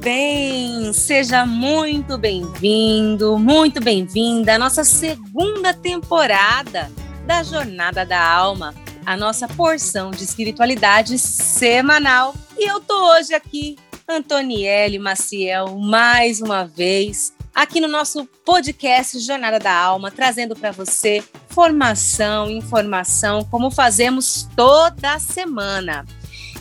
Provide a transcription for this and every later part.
bem? Seja muito bem-vindo, muito bem-vinda à nossa segunda temporada da Jornada da Alma, a nossa porção de espiritualidade semanal. E eu tô hoje aqui, Antonielle Maciel, mais uma vez, aqui no nosso podcast Jornada da Alma, trazendo para você formação, informação, como fazemos toda semana.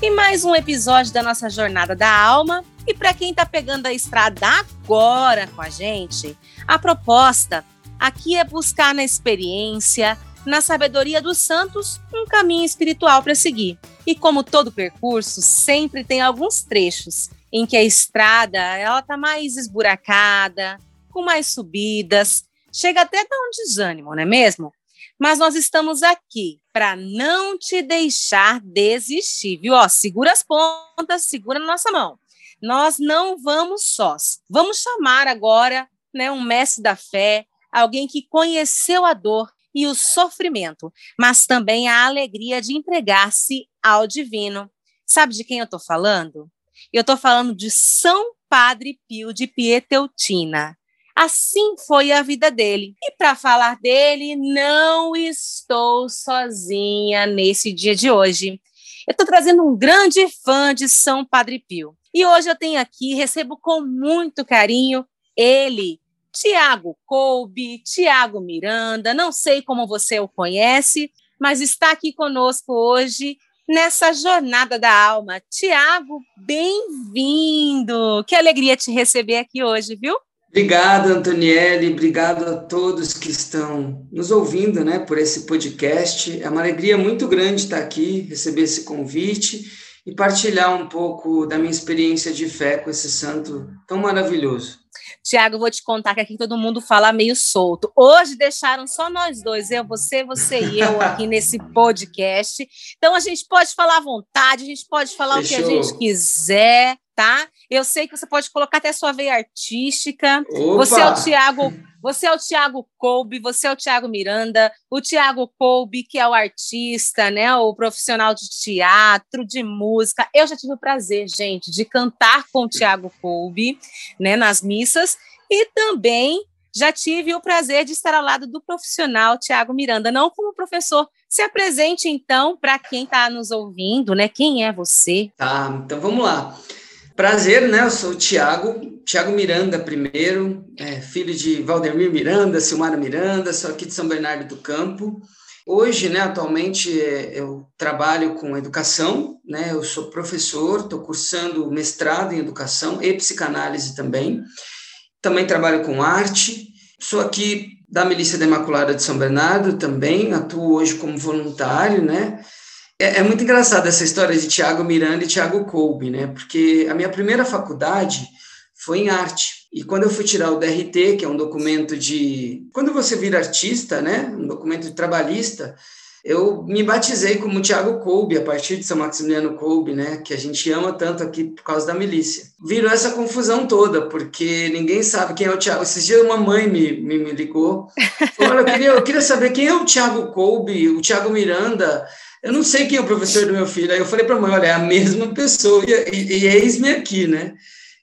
E mais um episódio da nossa Jornada da Alma. E para quem está pegando a estrada agora com a gente, a proposta aqui é buscar na experiência, na sabedoria dos santos, um caminho espiritual para seguir. E como todo percurso, sempre tem alguns trechos em que a estrada ela tá mais esburacada, com mais subidas, chega até a dar um desânimo, não é mesmo? Mas nós estamos aqui para não te deixar desistir, viu? Ó, segura as pontas, segura na nossa mão. Nós não vamos sós. Vamos chamar agora, né, um mestre da fé, alguém que conheceu a dor e o sofrimento, mas também a alegria de entregar-se ao divino. Sabe de quem eu estou falando? Eu estou falando de São Padre Pio de Pietreutina. Assim foi a vida dele. E para falar dele, não estou sozinha nesse dia de hoje. Eu estou trazendo um grande fã de São Padre Pio. E hoje eu tenho aqui, recebo com muito carinho ele, Tiago Colbe, Tiago Miranda, não sei como você o conhece, mas está aqui conosco hoje nessa jornada da alma. Tiago, bem-vindo! Que alegria te receber aqui hoje, viu? Obrigado, Antonielle, obrigado a todos que estão nos ouvindo, né, por esse podcast. É uma alegria muito grande estar aqui, receber esse convite e partilhar um pouco da minha experiência de fé com esse santo tão maravilhoso. Tiago, eu vou te contar que aqui todo mundo fala meio solto. Hoje deixaram só nós dois, eu, você, você e eu aqui nesse podcast. Então a gente pode falar à vontade, a gente pode falar Fechou. o que a gente quiser tá? Eu sei que você pode colocar até sua veia artística. Opa! Você é o Tiago, você é o Tiago Colbe, você é o Tiago Miranda, o Tiago Colbe, que é o artista, né, o profissional de teatro, de música. Eu já tive o prazer, gente, de cantar com o Tiago Colbe, né, nas missas e também já tive o prazer de estar ao lado do profissional Tiago Miranda, não como professor. Se apresente então para quem está nos ouvindo, né? Quem é você? Tá, então vamos lá. Prazer, né? Eu sou o Tiago, Tiago Miranda primeiro, é, filho de Valdemir Miranda, Silmara Miranda, sou aqui de São Bernardo do Campo. Hoje, né, atualmente, é, eu trabalho com educação, né? Eu sou professor, estou cursando mestrado em educação e psicanálise também. Também trabalho com arte. Sou aqui da Milícia da Imaculada de São Bernardo também, atuo hoje como voluntário, né? É, é, muito engraçado essa história de Tiago Miranda e Tiago Kolbe, né? Porque a minha primeira faculdade foi em arte. E quando eu fui tirar o DRT, que é um documento de. Quando você vira artista, né? Um documento de trabalhista, eu me batizei como Tiago Kolbe, a partir de São Maximiliano Kolbe, né? Que a gente ama tanto aqui por causa da milícia. Virou essa confusão toda, porque ninguém sabe quem é o Tiago. Esses dias uma mãe me, me, me ligou. Falou, eu queria, eu queria saber quem é o Tiago Kolbe, o Tiago Miranda eu não sei quem é o professor do meu filho. Aí eu falei para a mãe, olha, é a mesma pessoa, e, e, e eis-me aqui, né?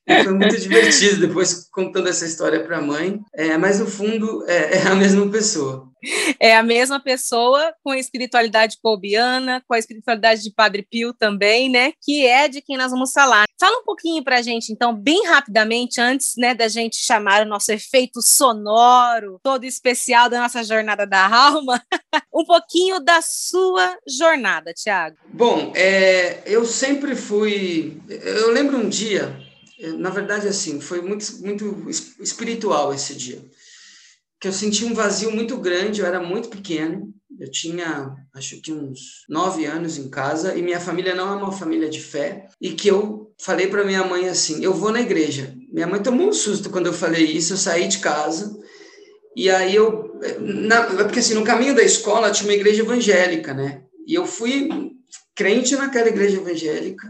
Foi muito divertido depois contando essa história para a mãe, é, mas no fundo é, é, a mesma pessoa. É a mesma pessoa com a espiritualidade colbiana, com a espiritualidade de Padre Pio também, né? Que é de quem nós vamos falar. Fala um pouquinho para a gente, então, bem rapidamente, antes né, da gente chamar o nosso efeito sonoro, todo especial da nossa jornada da alma, um pouquinho da sua jornada, Tiago. Bom, é, eu sempre fui. Eu lembro um dia na verdade, assim, foi muito, muito espiritual esse dia. Que eu senti um vazio muito grande, eu era muito pequeno, eu tinha, acho que uns nove anos em casa, e minha família não é uma família de fé, e que eu falei para minha mãe assim: eu vou na igreja. Minha mãe tomou um susto quando eu falei isso, eu saí de casa, e aí eu. Na, porque assim, no caminho da escola tinha uma igreja evangélica, né? E eu fui crente naquela igreja evangélica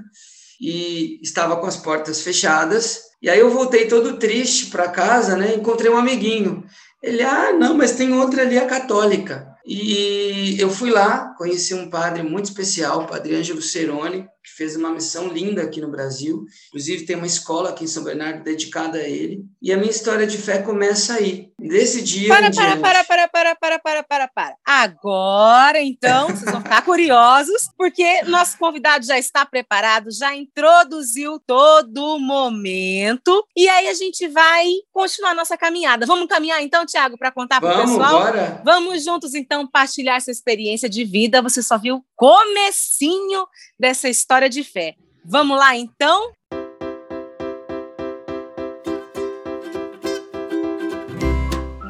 e estava com as portas fechadas. E aí eu voltei todo triste para casa, né? Encontrei um amiguinho. Ele, ah, não, mas tem outra ali, a católica. E eu fui lá, conheci um padre muito especial, o padre Ângelo Ceroni, que fez uma missão linda aqui no Brasil. Inclusive, tem uma escola aqui em São Bernardo dedicada a ele. E a minha história de fé começa aí. Desse dia. Para, para, para, para, para, para, para, para, para. Agora, então, vocês vão ficar curiosos, porque nosso convidado já está preparado, já introduziu todo o momento. E aí a gente vai continuar nossa caminhada. Vamos caminhar, então, Tiago, para contar para o pessoal? Bora. Vamos juntos, então, partilhar essa experiência de vida. Você só viu comecinho dessa história de fé. Vamos lá, então?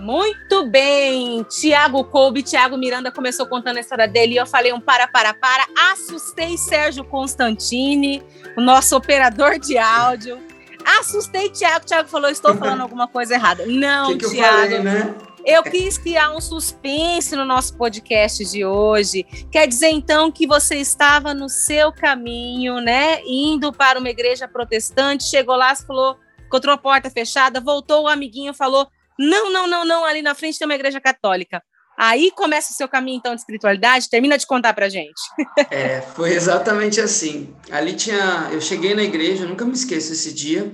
Muito bem, Tiago Colby, Tiago Miranda começou contando a história dele e eu falei um para, para, para. Assustei Sérgio Constantini, o nosso operador de áudio. Assustei Tiago, Tiago falou, estou falando alguma coisa errada. Não, que que Tiago. Falei, né? Eu quis criar um suspense no nosso podcast de hoje. Quer dizer, então, que você estava no seu caminho, né? Indo para uma igreja protestante, chegou lá, falou, encontrou a porta fechada, voltou, o amiguinho falou: não, não, não, não, ali na frente tem uma igreja católica. Aí começa o seu caminho, então, de espiritualidade. Termina de contar pra gente. É, foi exatamente assim. Ali tinha. Eu cheguei na igreja, nunca me esqueço esse dia.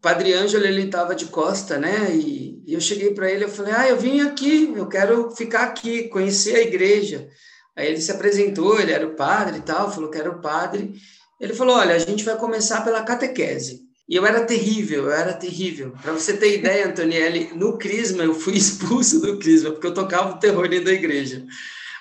Padre Ângelo, ele estava de costa, né? E, e eu cheguei para ele, eu falei: Ah, eu vim aqui, eu quero ficar aqui, conhecer a igreja. Aí ele se apresentou, ele era o padre e tal, falou que era o padre. Ele falou: Olha, a gente vai começar pela catequese. E eu era terrível, eu era terrível. Para você ter ideia, Antonielli, no Crisma eu fui expulso do Crisma, porque eu tocava o terror dentro da igreja.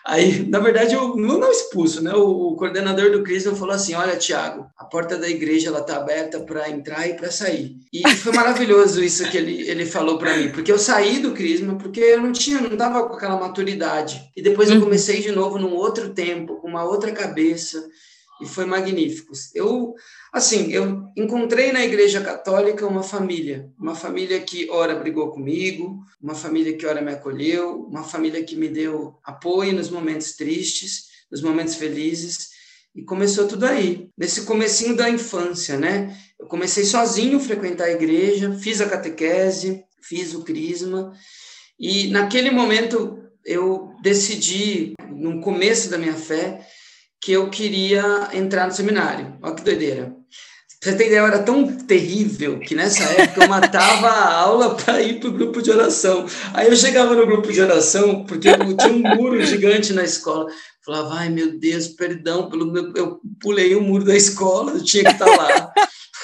Aí, na verdade, eu não, não expulso, né? O, o, coordenador do Crisma falou assim: Olha, Tiago, a porta da igreja ela tá aberta para entrar e para sair. E foi maravilhoso isso que ele, ele falou para mim, porque eu saí do Crisma porque eu não tinha, não tava com aquela maturidade. E depois eu comecei de novo num outro tempo, com uma outra cabeça e foi magnífico. Eu, assim, eu encontrei na Igreja Católica uma família, uma família que ora brigou comigo, uma família que ora me acolheu, uma família que me deu apoio nos momentos tristes, nos momentos felizes, e começou tudo aí, nesse comecinho da infância, né? Eu comecei sozinho a frequentar a igreja, fiz a catequese, fiz o crisma, e naquele momento eu decidi, no começo da minha fé, que eu queria entrar no seminário. Olha que doideira. Pra você ter ideia, eu era tão terrível que nessa época eu matava a aula para ir para o grupo de oração. Aí eu chegava no grupo de oração, porque tinha um muro gigante na escola. Falava, ai meu Deus, perdão, pelo meu... eu pulei o muro da escola, eu tinha que estar tá lá.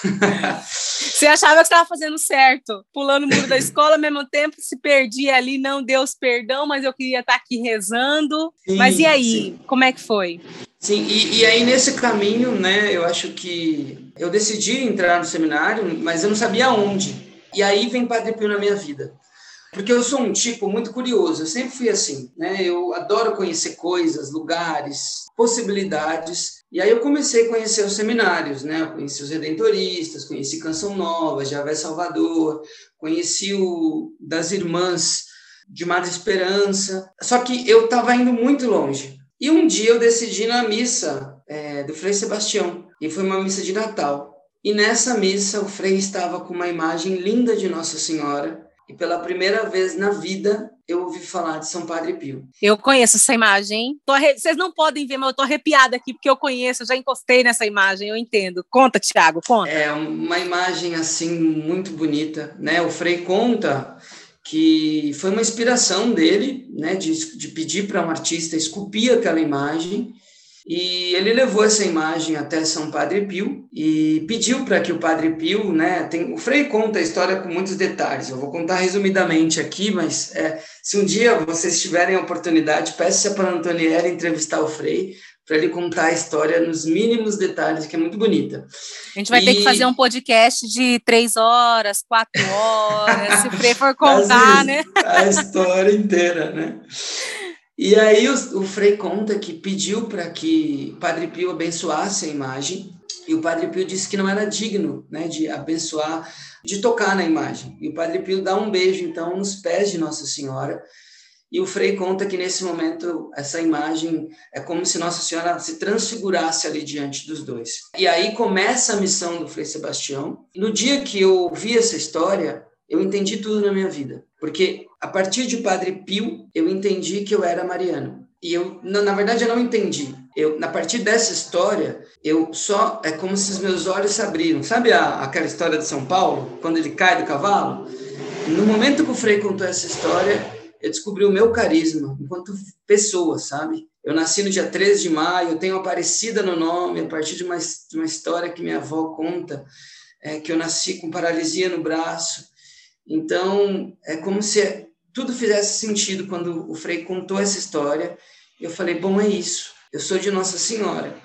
Você achava que estava fazendo certo, pulando o muro da escola, ao mesmo tempo se perdia ali, não Deus perdão, mas eu queria estar tá aqui rezando. Sim, mas e aí, sim. como é que foi? Sim, e, e, aí nesse caminho, né, eu acho que eu decidi entrar no seminário, mas eu não sabia onde. E aí vem Padre Pio na minha vida. Porque eu sou um tipo muito curioso, eu sempre fui assim, né? Eu adoro conhecer coisas, lugares, possibilidades. E aí eu comecei a conhecer os seminários, né? Eu conheci os Redentoristas, conheci Canção Nova, Javé Salvador, conheci o das Irmãs de Madre Esperança. Só que eu estava indo muito longe. E um dia eu decidi na missa é, do Frei Sebastião, e foi uma missa de Natal. E nessa missa o Frei estava com uma imagem linda de Nossa Senhora, e pela primeira vez na vida eu ouvi falar de São Padre Pio. Eu conheço essa imagem. Arre... Vocês não podem ver, mas eu tô arrepiada aqui porque eu conheço, eu já encostei nessa imagem, eu entendo. Conta, Tiago, conta. É uma imagem assim muito bonita, né? O Frei conta que foi uma inspiração dele, né, de, de pedir para um artista esculpir aquela imagem, e ele levou essa imagem até São Padre Pio e pediu para que o Padre Pio, né, tem, o Frei conta a história com muitos detalhes. Eu vou contar resumidamente aqui, mas é, se um dia vocês tiverem a oportunidade, peça para a Antoniela entrevistar o Frei, para ele contar a história nos mínimos detalhes, que é muito bonita. A gente vai e... ter que fazer um podcast de três horas, quatro horas, se o for contar, né? A história inteira, né? E aí o, o Frei conta que pediu para que Padre Pio abençoasse a imagem, e o Padre Pio disse que não era digno né, de abençoar, de tocar na imagem. E o Padre Pio dá um beijo, então, nos pés de Nossa Senhora, e o Frei conta que nesse momento essa imagem é como se Nossa Senhora se transfigurasse ali diante dos dois. E aí começa a missão do Frei Sebastião. No dia que eu ouvi essa história, eu entendi tudo na minha vida. Porque a partir de Padre Pio, eu entendi que eu era mariano. E eu, na, na verdade, eu não entendi. Eu, na partir dessa história, eu só é como se os meus olhos se abriram. Sabe a, aquela história de São Paulo, quando ele cai do cavalo? No momento que o Frei contou essa história, eu descobri o meu carisma enquanto pessoa, sabe? Eu nasci no dia 13 de maio, tenho Aparecida no nome, a partir de uma, de uma história que minha avó conta, é, que eu nasci com paralisia no braço. Então, é como se tudo fizesse sentido quando o Frei contou essa história. Eu falei, bom, é isso. Eu sou de Nossa Senhora.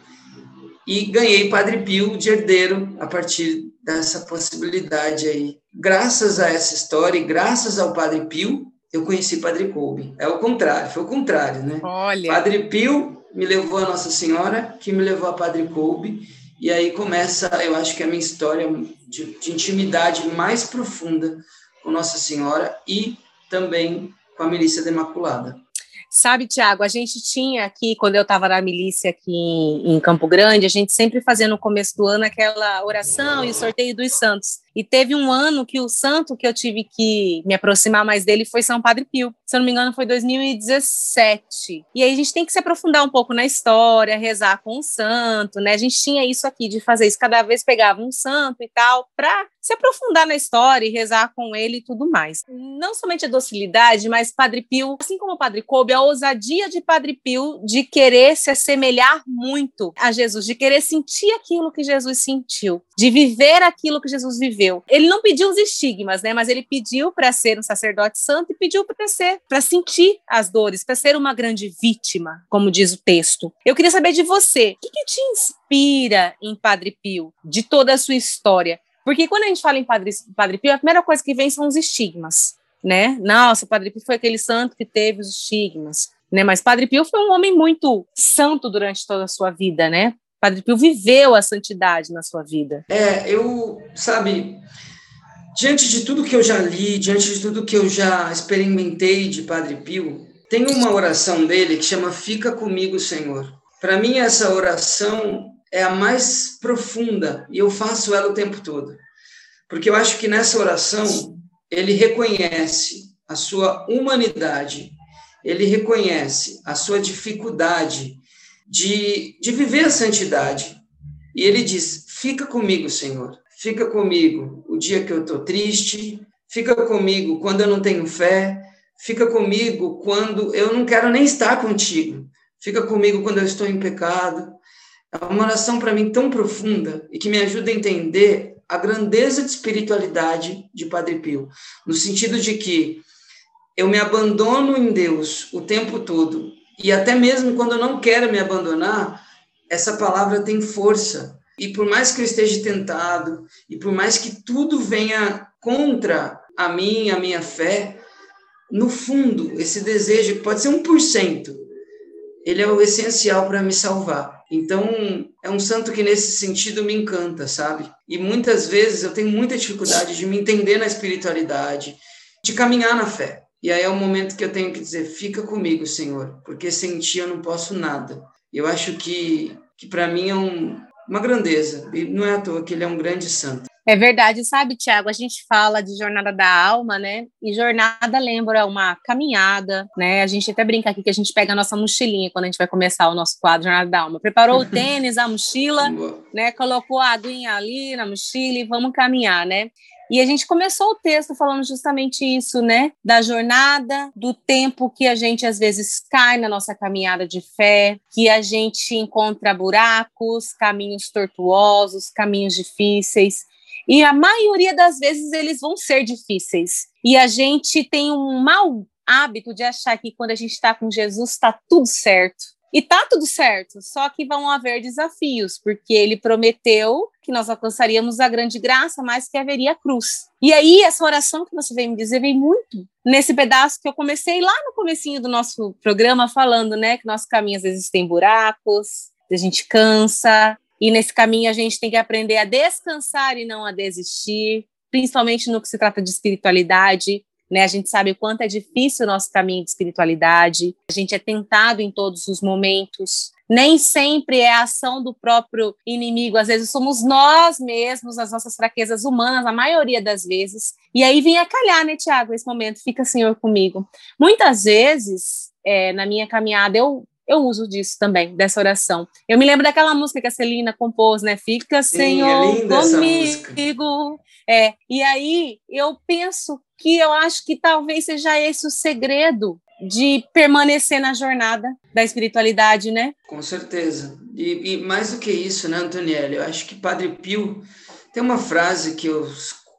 E ganhei Padre Pio de herdeiro a partir dessa possibilidade aí. Graças a essa história e graças ao Padre Pio, eu conheci Padre Kolbe. É o contrário, foi o contrário, né? Olha. Padre Pio me levou a Nossa Senhora, que me levou a Padre Kolbe. E aí começa, eu acho que a minha história de, de intimidade mais profunda com Nossa Senhora e também com a milícia da Imaculada. Sabe, Tiago, a gente tinha aqui, quando eu estava na milícia aqui em, em, Campo Grande, a gente sempre fazia no começo do ano aquela oração e o sorteio dos santos. E teve um ano que o santo que eu tive que me aproximar mais dele foi São Padre Pio. Se eu não me engano, foi 2017. E aí a gente tem que se aprofundar um pouco na história, rezar com o santo, né? A gente tinha isso aqui de fazer isso, cada vez pegava um santo e tal, para se aprofundar na história e rezar com ele e tudo mais. Não somente a docilidade, mas Padre Pio, assim como o Padre Coube, a ousadia de Padre Pio de querer se assemelhar muito a Jesus, de querer sentir aquilo que Jesus sentiu, de viver aquilo que Jesus viveu ele não pediu os estigmas, né? Mas ele pediu para ser um sacerdote santo e pediu para ser, para sentir as dores, para ser uma grande vítima, como diz o texto. Eu queria saber de você, o que, que te inspira em Padre Pio, de toda a sua história? Porque quando a gente fala em Padre, Padre Pio, a primeira coisa que vem são os estigmas, né? Nossa, Padre Pio foi aquele santo que teve os estigmas, né? Mas Padre Pio foi um homem muito santo durante toda a sua vida, né? Padre Pio viveu a santidade na sua vida. É, eu, sabe, diante de tudo que eu já li, diante de tudo que eu já experimentei de Padre Pio, tem uma oração dele que chama Fica comigo, Senhor. Para mim, essa oração é a mais profunda e eu faço ela o tempo todo. Porque eu acho que nessa oração ele reconhece a sua humanidade, ele reconhece a sua dificuldade de, de viver a santidade. E ele diz: Fica comigo, Senhor, fica comigo o dia que eu estou triste, fica comigo quando eu não tenho fé, fica comigo quando eu não quero nem estar contigo, fica comigo quando eu estou em pecado. É uma oração para mim tão profunda e que me ajuda a entender a grandeza de espiritualidade de Padre Pio, no sentido de que eu me abandono em Deus o tempo todo e até mesmo quando eu não quero me abandonar, essa palavra tem força. E por mais que eu esteja tentado, e por mais que tudo venha contra a mim, a minha fé, no fundo, esse desejo, que pode ser 1%, ele é o essencial para me salvar. Então, é um santo que nesse sentido me encanta, sabe? E muitas vezes eu tenho muita dificuldade de me entender na espiritualidade, de caminhar na fé. E aí é o momento que eu tenho que dizer: fica comigo, Senhor, porque sem ti eu não posso nada. Eu acho que, que para mim é um, uma grandeza, e não é à toa que ele é um grande santo. É verdade, sabe, Tiago? A gente fala de jornada da alma, né? E jornada lembra uma caminhada, né? A gente até brinca aqui que a gente pega a nossa mochilinha quando a gente vai começar o nosso quadro Jornada da Alma. Preparou o tênis, a mochila, né? Colocou a aguinha ali na mochila e vamos caminhar, né? E a gente começou o texto falando justamente isso, né? Da jornada, do tempo que a gente às vezes cai na nossa caminhada de fé, que a gente encontra buracos, caminhos tortuosos, caminhos difíceis. E a maioria das vezes eles vão ser difíceis. E a gente tem um mau hábito de achar que quando a gente está com Jesus está tudo certo. E tá tudo certo, só que vão haver desafios, porque ele prometeu que nós alcançaríamos a grande graça, mas que haveria cruz. E aí, essa oração que você veio me dizer vem muito nesse pedaço que eu comecei lá no comecinho do nosso programa, falando, né, que nosso caminho às vezes tem buracos, a gente cansa, e nesse caminho a gente tem que aprender a descansar e não a desistir, principalmente no que se trata de espiritualidade, né? A gente sabe o quanto é difícil o nosso caminho de espiritualidade, a gente é tentado em todos os momentos, Nem sempre é a ação do próprio inimigo, às vezes somos nós mesmos, as nossas fraquezas humanas, a maioria das vezes. E aí vem a calhar, né, Tiago, esse momento, fica Senhor comigo. Muitas vezes, é, na minha caminhada, eu eu uso disso também, dessa oração. Eu me lembro daquela música que a Celina compôs, né? Fica, Sim, Senhor, é comigo. É, e aí eu penso que eu acho que talvez seja esse o segredo de permanecer na jornada da espiritualidade, né? Com certeza. E, e mais do que isso, né, Antonielli? Eu acho que Padre Pio tem uma frase que eu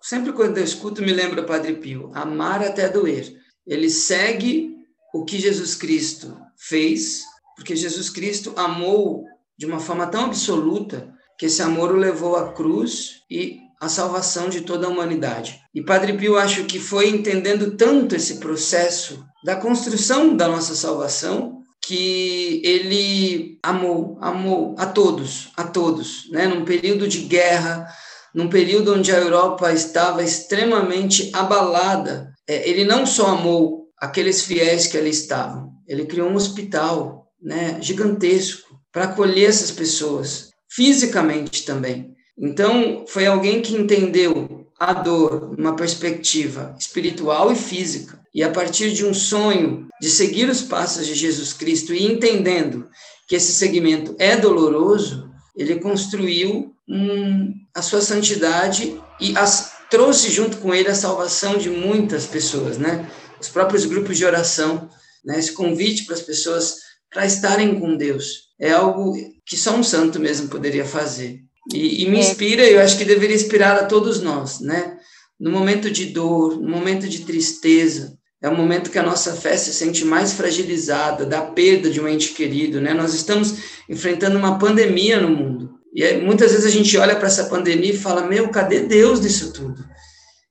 sempre quando eu escuto me lembra Padre Pio: amar até doer. Ele segue o que Jesus Cristo fez porque Jesus Cristo amou de uma forma tão absoluta que esse amor o levou à cruz e à salvação de toda a humanidade. E Padre Pio acho que foi entendendo tanto esse processo da construção da nossa salvação que ele amou, amou a todos, a todos, né? Num período de guerra, num período onde a Europa estava extremamente abalada, é, ele não só amou aqueles fiéis que ali estavam, ele criou um hospital né, gigantesco para acolher essas pessoas, fisicamente também. Então, foi alguém que entendeu a dor numa perspectiva espiritual e física. E a partir de um sonho de seguir os passos de Jesus Cristo e entendendo que esse segmento é doloroso, ele construiu um, a sua santidade e as, trouxe junto com ele a salvação de muitas pessoas, né? Os próprios grupos de oração, né? Esse convite para as pessoas para estarem com Deus. É algo que só um santo mesmo poderia fazer. E, e me é. inspira, eu acho que deveria inspirar a todos nós, né? No momento de dor, no momento de tristeza, é o momento que a nossa fé se sente mais fragilizada, da perda de um ente querido, né? Nós estamos enfrentando uma pandemia no mundo. E aí, muitas vezes a gente olha para essa pandemia e fala: Meu, cadê Deus nisso tudo?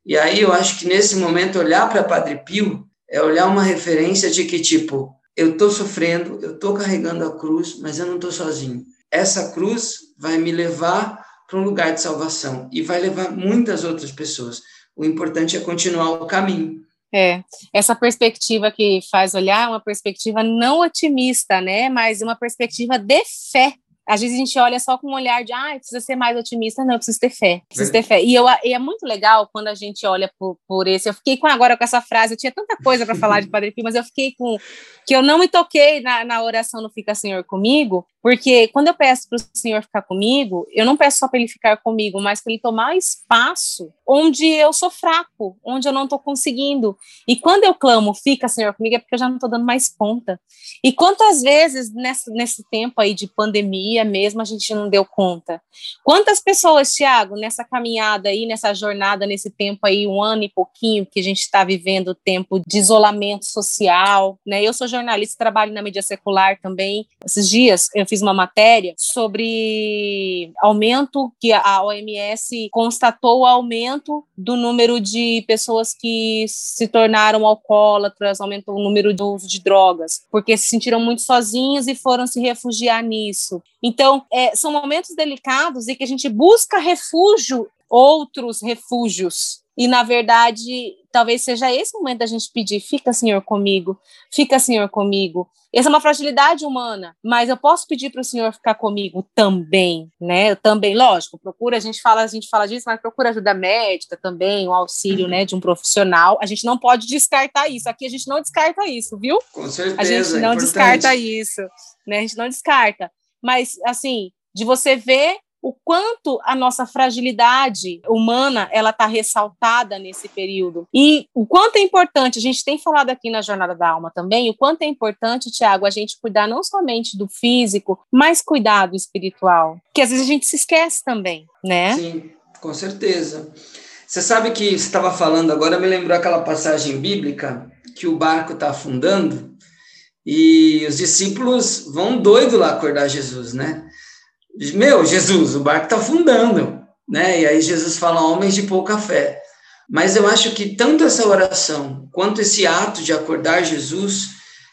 E aí eu acho que nesse momento olhar para Padre Pio é olhar uma referência de que, tipo, eu estou sofrendo, eu estou carregando a cruz, mas eu não estou sozinho. Essa cruz vai me levar para um lugar de salvação e vai levar muitas outras pessoas. O importante é continuar o caminho. É, essa perspectiva que faz olhar é uma perspectiva não otimista, né? Mas uma perspectiva de fé às vezes a gente olha só com um olhar de, ah, precisa ser mais otimista. Não, eu preciso ter fé, preciso ter fé. E, eu, e é muito legal quando a gente olha por, por esse. Eu fiquei com agora com essa frase, eu tinha tanta coisa para falar de Padre Pio, mas eu fiquei com. que eu não me toquei na, na oração no Fica Senhor comigo, porque quando eu peço para o Senhor ficar comigo, eu não peço só para ele ficar comigo, mas para ele tomar espaço onde eu sou fraco, onde eu não estou conseguindo. E quando eu clamo, fica, Senhor, comigo, é porque eu já não estou dando mais conta. E quantas vezes nesse, nesse tempo aí de pandemia mesmo a gente não deu conta? Quantas pessoas, Tiago, nessa caminhada aí, nessa jornada, nesse tempo aí, um ano e pouquinho que a gente está vivendo, tempo de isolamento social, né? Eu sou jornalista, trabalho na mídia secular também. Esses dias eu fiz fiz uma matéria sobre aumento que a OMS constatou o aumento do número de pessoas que se tornaram alcoólatras, aumentou o número do uso de drogas, porque se sentiram muito sozinhos e foram se refugiar nisso. Então, é, são momentos delicados e que a gente busca refúgio, outros refúgios, e, na verdade, talvez seja esse momento da gente pedir: fica, Senhor, comigo, fica, Senhor, comigo. Essa é uma fragilidade humana, mas eu posso pedir para o Senhor ficar comigo também, né? Eu também, lógico, procura, a gente fala, a gente fala disso, mas procura ajuda médica também, o um auxílio, né, de um profissional. A gente não pode descartar isso. Aqui a gente não descarta isso, viu? Com certeza. A gente não importante. descarta isso, né? A gente não descarta. Mas assim, de você ver o quanto a nossa fragilidade humana ela está ressaltada nesse período. E o quanto é importante a gente tem falado aqui na jornada da alma também o quanto é importante Tiago a gente cuidar não somente do físico mas cuidar do espiritual que às vezes a gente se esquece também né? Sim com certeza. Você sabe que você estava falando agora me lembrou aquela passagem bíblica que o barco está afundando e os discípulos vão doido lá acordar Jesus, né? Meu, Jesus, o barco está afundando, né? E aí Jesus fala, homens de pouca fé. Mas eu acho que tanto essa oração quanto esse ato de acordar Jesus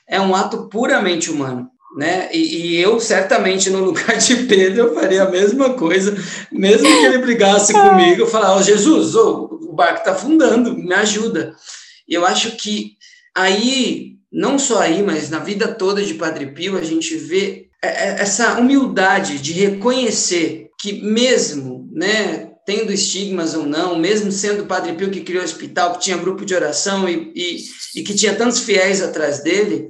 é um ato puramente humano, né? E, e eu certamente no lugar de Pedro eu faria a mesma coisa, mesmo que ele brigasse comigo, eu falar, oh, Jesus, oh, o barco está afundando, me ajuda. E eu acho que aí, não só aí, mas na vida toda de Padre Pio, a gente vê é, é, essa humildade de reconhecer que mesmo, né, tendo estigmas ou não, mesmo sendo o Padre Pio que criou o hospital, que tinha grupo de oração e, e, e que tinha tantos fiéis atrás dele,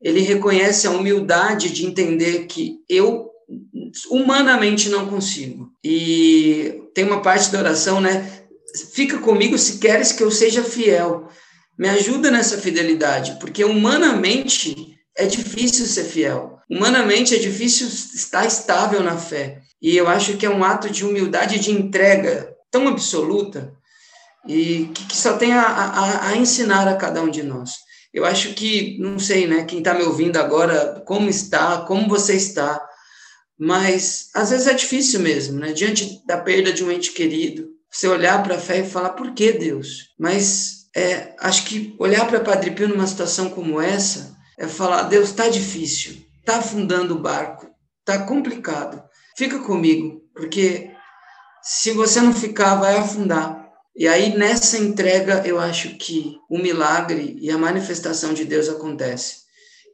ele reconhece a humildade de entender que eu humanamente não consigo. E tem uma parte da oração, né? Fica comigo se queres que eu seja fiel. Me ajuda nessa fidelidade, porque humanamente é difícil ser fiel. Humanamente é difícil estar estável na fé. E eu acho que é um ato de humildade, de entrega tão absoluta e que, que só tem a, a, a, ensinar a cada um de nós. Eu acho que, não sei, né, quem está me ouvindo agora, como está, como você está, mas às vezes é difícil mesmo, né, diante da perda de um ente querido, você olhar para a fé e falar, por que Deus? Mas é, acho que olhar para Padre Pio numa situação como essa é falar, Deus, está difícil, está afundando o barco, está complicado, fica comigo, porque se você não ficar, vai afundar. E aí, nessa entrega, eu acho que o milagre e a manifestação de Deus acontece.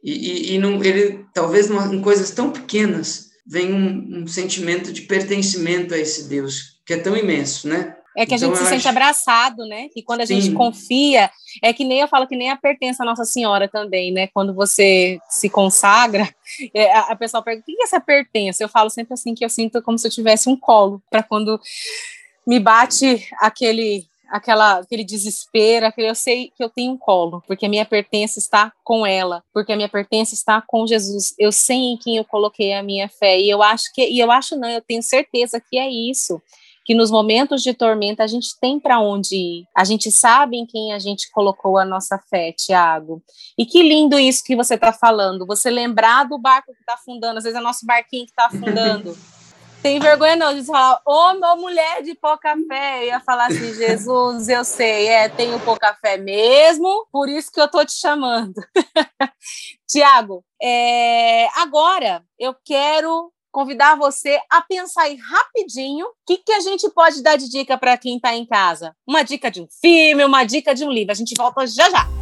E, e, e não, ele, talvez em coisas tão pequenas, vem um, um, sentimento de pertencimento a esse Deus, que é tão imenso, né? É que a então, gente se acho... sente abraçado, né? E quando a Sim. gente confia, é que nem eu falo que nem a pertença a Nossa Senhora também, né? Quando você se consagra, é, a, a pessoa pergunta: o que é essa pertença? Eu falo sempre assim que eu sinto como se eu tivesse um colo, para quando me bate aquele aquela, aquele desespero, aquele, eu sei que eu tenho um colo, porque a minha pertença está com ela, porque a minha pertença está com Jesus. Eu sei em quem eu coloquei a minha fé e eu acho que e eu acho não, eu tenho certeza que é isso que nos momentos de tormenta a gente tem para onde ir. A gente sabe em quem a gente colocou a nossa fé, Tiago. E que lindo isso que você está falando. Você lembrar do barco que está afundando, às vezes é nosso barquinho que está afundando. Tem vergonha não de falar, ô oh, mulher de pouca fé. Eu ia falar assim, Jesus, eu sei, é, tenho pouca fé mesmo, por isso que eu tô te chamando. Tiago, é, agora eu quero convidar você a pensar aí rapidinho o que, que a gente pode dar de dica para quem está em casa. Uma dica de um filme, uma dica de um livro. A gente volta já já.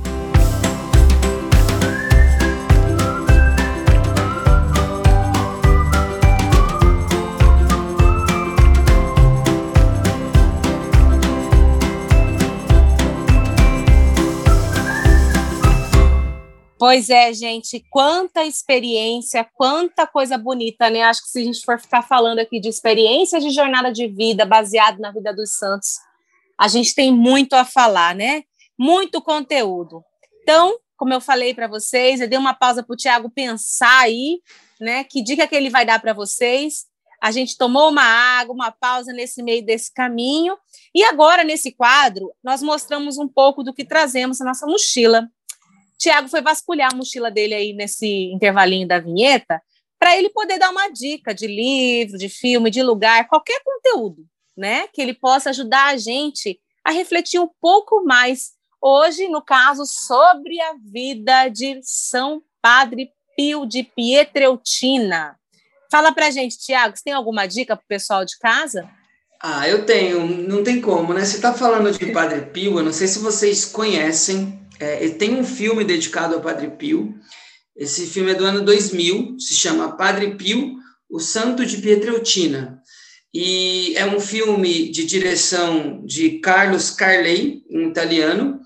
Pois é, gente, quanta experiência, quanta coisa bonita, né? Acho que se a gente for ficar falando aqui de experiências de jornada de vida baseado na vida dos santos, a gente tem muito a falar, né? Muito conteúdo. Então, como eu falei para vocês, eu dei uma pausa para o Tiago pensar aí, né? Que dica que ele vai dar para vocês. A gente tomou uma água, uma pausa nesse meio desse caminho. E agora, nesse quadro, nós mostramos um pouco do que trazemos na nossa mochila Tiago foi vasculhar a mochila dele aí nesse intervalinho da vinheta para ele poder dar uma dica de livro, de filme, de lugar, qualquer conteúdo, né? Que ele possa ajudar a gente a refletir um pouco mais hoje, no caso, sobre a vida de São Padre Pio de Pietreutina. Fala para a gente, Tiago, você tem alguma dica para o pessoal de casa? Ah, eu tenho, não tem como, né? Você está falando de Padre Pio, eu não sei se vocês conhecem, é, tem um filme dedicado ao Padre Pio. Esse filme é do ano 2000, se chama Padre Pio, o Santo de Pietreutina. E é um filme de direção de Carlos Carley, um italiano.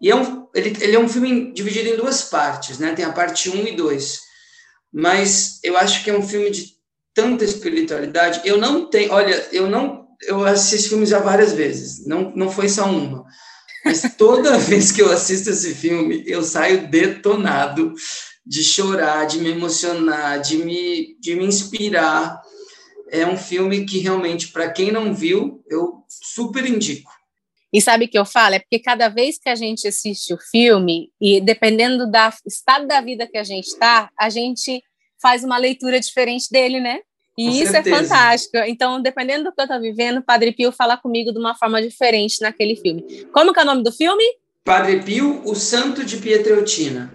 E é um, ele, ele é um filme dividido em duas partes, né? Tem a parte 1 e 2. Mas eu acho que é um filme de tanta espiritualidade. Eu não tenho, olha, eu não eu assisti esse filme já várias vezes, não, não foi só uma. Mas toda vez que eu assisto esse filme, eu saio detonado de chorar, de me emocionar, de me, de me inspirar. É um filme que realmente, para quem não viu, eu super indico. E sabe o que eu falo? É porque cada vez que a gente assiste o filme, e dependendo do estado da vida que a gente está, a gente faz uma leitura diferente dele, né? E Com isso é certeza. é fantástico. Então, dependendo do que eu estou vivendo, Padre Pio fala comigo de uma forma diferente naquele filme. Como que é o nome do filme? Padre Pio, o Santo de Pietreutina.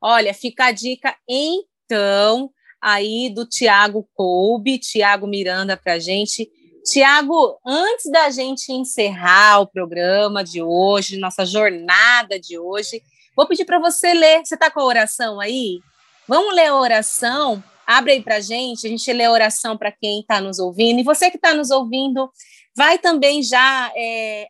Olha, fica a dica então aí do Tiago Colbe, Tiago Miranda para gente. Tiago, antes da gente encerrar o programa de hoje, nossa jornada de hoje, vou pedir para você ler. Você está com a oração aí? Vamos ler a oração Abre aí para gente, a gente lê a oração para quem está nos ouvindo. E você que está nos ouvindo, vai também já. É,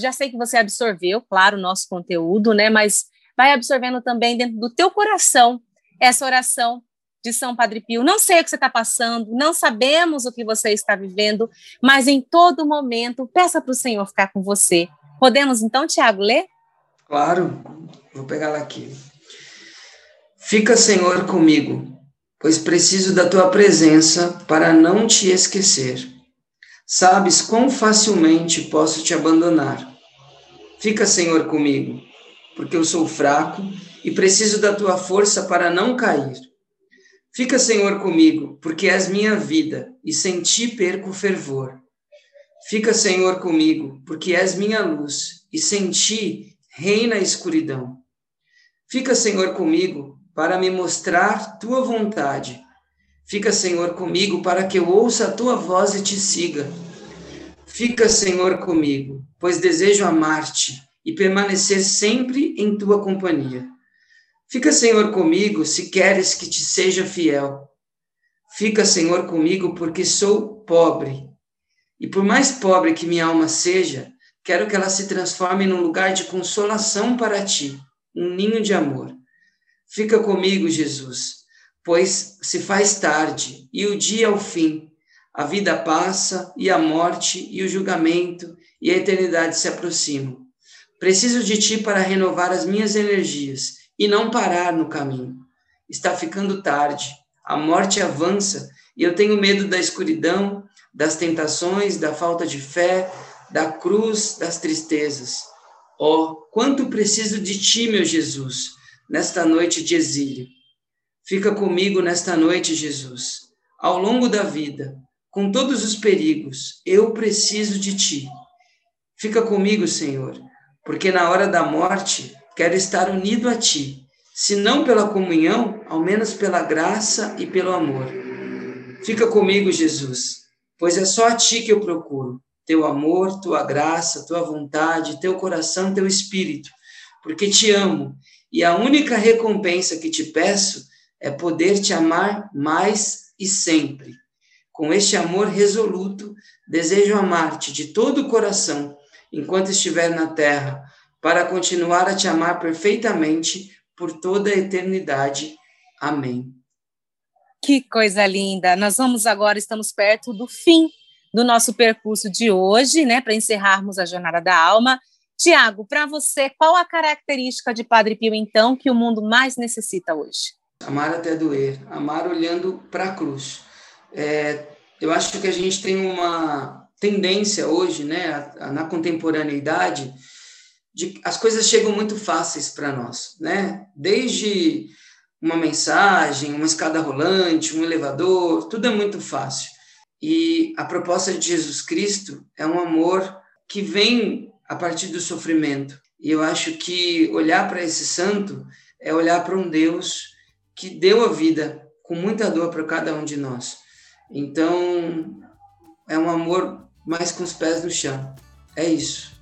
já sei que você absorveu, claro, o nosso conteúdo, né? Mas vai absorvendo também dentro do teu coração essa oração de São Padre Pio. Não sei o que você está passando, não sabemos o que você está vivendo, mas em todo momento, peça para o Senhor ficar com você. Podemos então, Tiago, ler? Claro, vou pegar lá aqui. Fica, Senhor, comigo, pois preciso da tua presença para não te esquecer. Sabes quão facilmente posso te abandonar. Fica, Senhor, comigo, porque eu sou fraco e preciso da tua força para não cair. Fica, Senhor, comigo, porque és minha vida, e sem ti perco fervor. Fica, Senhor, comigo, porque és minha luz, e sem ti reina a escuridão. Fica, Senhor, comigo, para me mostrar tua vontade. Fica, Senhor, comigo, para que eu ouça a tua voz e te siga. Fica, Senhor, comigo, pois desejo amar-te e permanecer sempre em tua companhia. Fica, Senhor, comigo, se queres que te seja fiel. Fica, Senhor, comigo, porque sou pobre. E por mais pobre que minha alma seja, quero que ela se transforme num lugar de consolação para ti, um ninho de amor. Fica comigo, Jesus, pois se faz tarde e o dia é o fim. A vida passa e a morte e o julgamento e a eternidade se aproximam. Preciso de ti para renovar as minhas energias e não parar no caminho. Está ficando tarde, a morte avança e eu tenho medo da escuridão, das tentações, da falta de fé, da cruz, das tristezas. Oh, quanto preciso de ti, meu Jesus, nesta noite de exílio. Fica comigo nesta noite, Jesus. Ao longo da vida, com todos os perigos, eu preciso de ti. Fica comigo, Senhor, porque na hora da morte quero estar unido a ti, se não pela comunhão, ao menos pela graça e pelo amor. Fica comigo, Jesus, pois é só a ti que eu procuro, teu amor, tua graça, tua vontade, teu coração, teu espírito, porque te amo e a única recompensa que te peço é poder te amar mais e sempre. Com este amor resoluto, desejo amar-te de todo o coração enquanto estiver na terra para continuar a te amar perfeitamente por toda a eternidade. Amém. Que coisa linda! Nós vamos agora, estamos perto do fim do nosso percurso de hoje, né, para encerrarmos a Jornada da Alma. Tiago, para você, qual a característica de Padre Pio, então, que o mundo mais necessita hoje? Amar até doer, amar olhando para a cruz. É, eu acho que a gente tem uma tendência hoje, né, na contemporaneidade, de, as coisas chegam muito fáceis para nós, né? Desde uma mensagem, uma escada rolante, um elevador, tudo é muito fácil. E a proposta de Jesus Cristo é um amor que vem a partir do sofrimento. E eu acho que olhar para esse santo é olhar para um Deus que deu a vida com muita dor para cada um de nós. Então, é um amor mais com os pés no chão. É isso.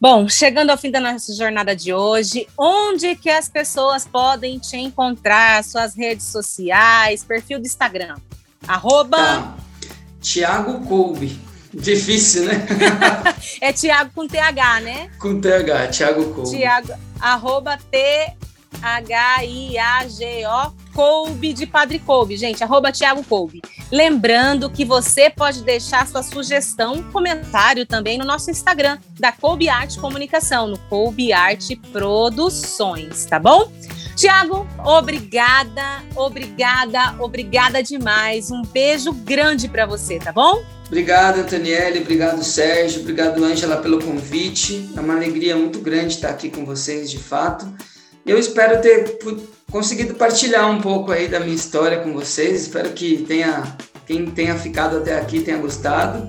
Bom, chegando ao fim da nossa jornada de hoje, onde que as pessoas podem te encontrar? Suas redes sociais, perfil do Instagram. Arroba... Tá. Tiago Colbe. Difícil, né? é Tiago com TH, né? Com TH, Tiago Colbe. Tiago, arroba T-H-I-A-G-O Coube de Padre Coube, gente, arroba Tiago Coube. Lembrando que você pode deixar sua sugestão, comentário também no nosso Instagram, da Coube Arte Comunicação, no Coube Arte Produções, tá bom? Tiago, obrigada, obrigada, obrigada demais. Um beijo grande para você, tá bom? Obrigado, Antonielli, obrigado, Sérgio, obrigado, Ângela, pelo convite. É uma alegria muito grande estar aqui com vocês, de fato. Eu espero ter conseguido partilhar um pouco aí da minha história com vocês. Espero que tenha quem tenha ficado até aqui tenha gostado.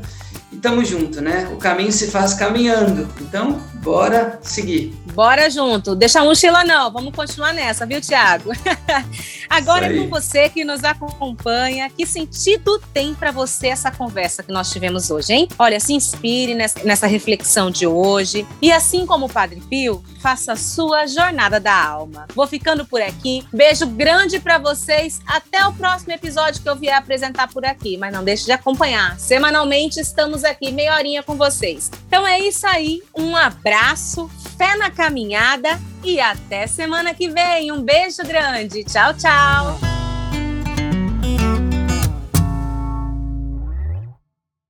Estamos junto, né? O caminho se faz caminhando. Então, bora seguir. Bora junto. Deixa a mochila não, vamos continuar nessa, viu, Tiago? Agora é com você que nos acompanha. Que sentido tem para você essa conversa que nós tivemos hoje, hein? Olha, se inspire nessa, reflexão de hoje. E assim como o Padre Pio, faça a sua jornada da alma. Vou ficando por aqui. Beijo grande para vocês. Até o próximo episódio que eu vier apresentar por aqui. Mas não deixe de acompanhar. Semanalmente estamos aqui, meia horinha com vocês. Então é isso aí. Um abraço, fé na caminhada e até semana que vem. Um beijo grande. Tchau, tchau.